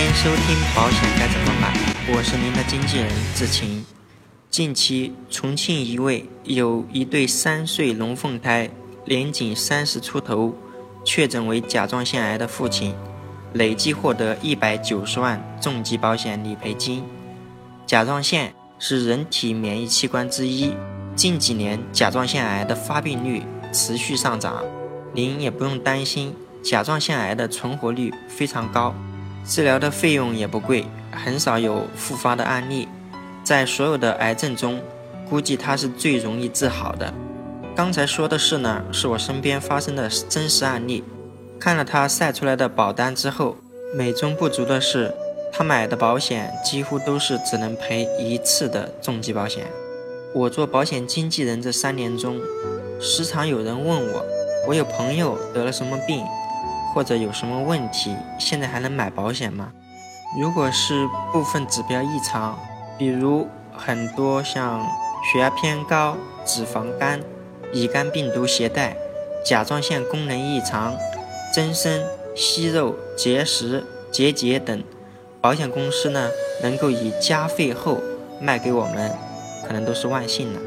欢迎收听保险该怎么买，我是您的经纪人志晴。近期，重庆一位有一对三岁龙凤胎，年仅三十出头，确诊为甲状腺癌的父亲，累计获得一百九十万重疾保险理赔金。甲状腺是人体免疫器官之一，近几年甲状腺癌的发病率持续上涨，您也不用担心，甲状腺癌的存活率非常高。治疗的费用也不贵，很少有复发的案例。在所有的癌症中，估计它是最容易治好的。刚才说的事呢，是我身边发生的真实案例。看了他晒出来的保单之后，美中不足的是，他买的保险几乎都是只能赔一次的重疾保险。我做保险经纪人这三年中，时常有人问我，我有朋友得了什么病？或者有什么问题，现在还能买保险吗？如果是部分指标异常，比如很多像血压偏高、脂肪肝、乙肝病毒携带、甲状腺功能异常、增生、息肉、结石、结节等，保险公司呢能够以加费后卖给我们，可能都是万幸了。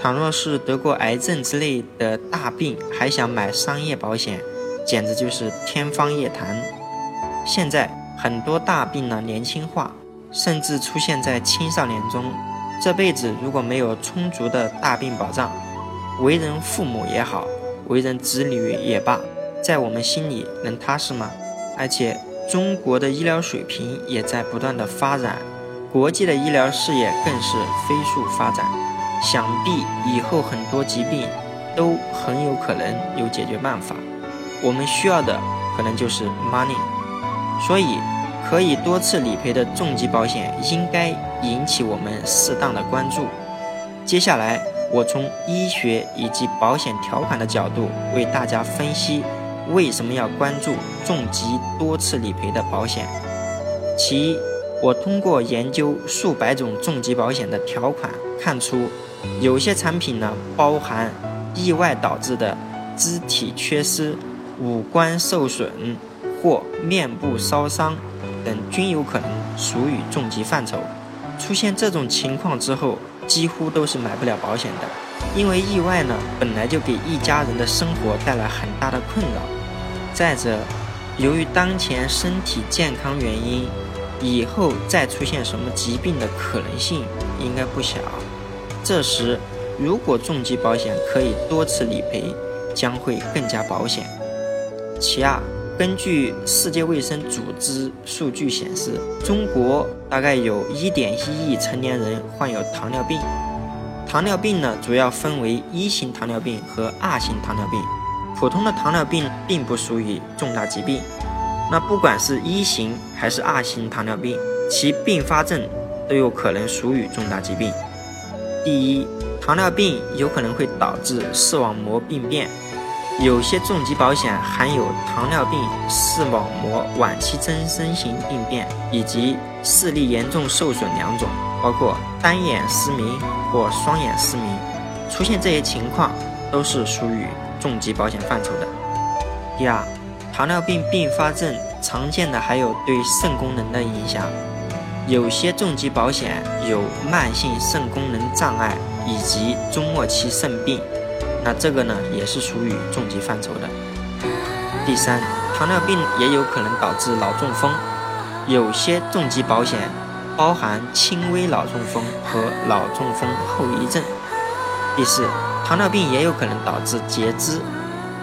倘若是得过癌症之类的大病，还想买商业保险？简直就是天方夜谭。现在很多大病呢年轻化，甚至出现在青少年中。这辈子如果没有充足的大病保障，为人父母也好，为人子女也罢，在我们心里能踏实吗？而且中国的医疗水平也在不断的发展，国际的医疗事业更是飞速发展。想必以后很多疾病都很有可能有解决办法。我们需要的可能就是 money，所以可以多次理赔的重疾保险应该引起我们适当的关注。接下来，我从医学以及保险条款的角度为大家分析为什么要关注重疾多次理赔的保险。其一，我通过研究数百种重疾保险的条款，看出有些产品呢包含意外导致的肢体缺失。五官受损或面部烧伤等均有可能属于重疾范畴。出现这种情况之后，几乎都是买不了保险的，因为意外呢本来就给一家人的生活带来很大的困扰。再者，由于当前身体健康原因，以后再出现什么疾病的可能性应该不小。这时，如果重疾保险可以多次理赔，将会更加保险。其二，根据世界卫生组织数据显示，中国大概有一点一亿成年人患有糖尿病。糖尿病呢，主要分为一型糖尿病和二型糖尿病。普通的糖尿病并不属于重大疾病。那不管是一型还是二型糖尿病，其并发症都有可能属于重大疾病。第一，糖尿病有可能会导致视网膜病变。有些重疾保险含有糖尿病视网膜晚期增生型病变以及视力严重受损两种，包括单眼失明或双眼失明。出现这些情况都是属于重疾保险范畴的。第二，糖尿病并发症常见的还有对肾功能的影响，有些重疾保险有慢性肾功能障碍以及中末期肾病。那这个呢，也是属于重疾范畴的。第三，糖尿病也有可能导致脑中风，有些重疾保险包含轻微脑中风和脑中风后遗症。第四，糖尿病也有可能导致截肢，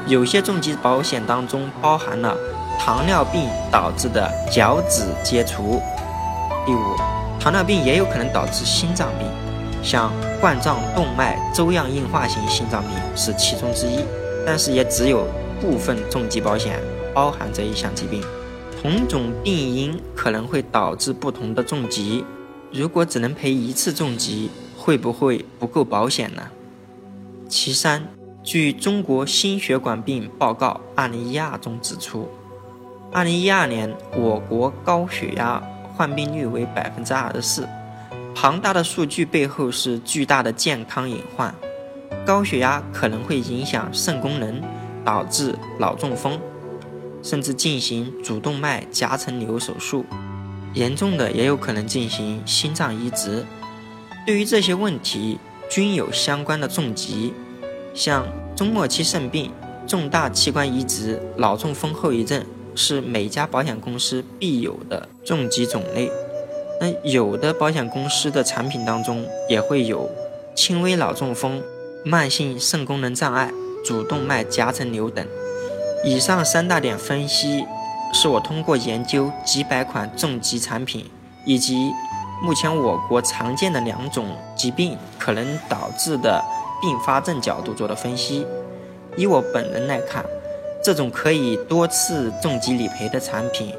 有些重疾保险当中包含了糖尿病导致的脚趾截除。第五，糖尿病也有可能导致心脏病。像冠状动脉粥样硬化型心脏病是其中之一，但是也只有部分重疾保险包含这一项疾病。同种病因可能会导致不同的重疾，如果只能赔一次重疾，会不会不够保险呢？其三，据中国心血管病报告二零一二中指出，二零一二年我国高血压患病率为百分之二十四。庞大的数据背后是巨大的健康隐患，高血压可能会影响肾功能，导致脑中风。甚至进行主动脉夹层瘤手术，严重的也有可能进行心脏移植。对于这些问题，均有相关的重疾，像中末期肾病、重大器官移植、脑中风后遗症，是每家保险公司必有的重疾种类。那有的保险公司的产品当中也会有轻微脑中风、慢性肾功能障碍、主动脉夹层瘤等。以上三大点分析，是我通过研究几百款重疾产品，以及目前我国常见的两种疾病可能导致的并发症角度做的分析。以我本人来看，这种可以多次重疾理赔的产品。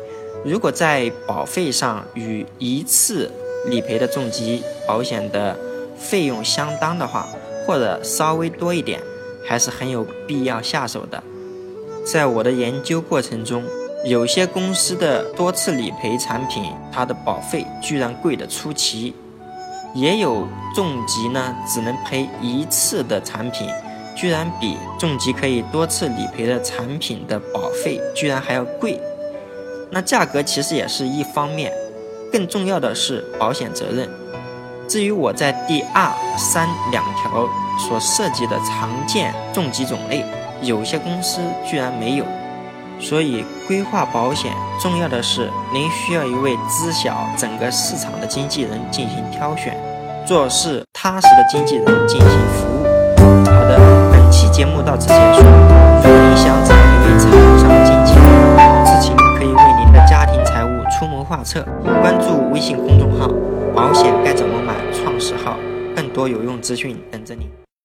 如果在保费上与一次理赔的重疾保险的费用相当的话，或者稍微多一点，还是很有必要下手的。在我的研究过程中，有些公司的多次理赔产品，它的保费居然贵得出奇；也有重疾呢只能赔一次的产品，居然比重疾可以多次理赔的产品的保费居然还要贵。那价格其实也是一方面，更重要的是保险责任。至于我在第二、三两条所涉及的常见重疾种类，有些公司居然没有。所以规划保险重要的是，您需要一位知晓整个市场的经纪人进行挑选，做事踏实的经纪人进行服务。好的，本期节目到此结束。关注微信公众号“保险该怎么买”创始号，更多有用资讯等着你。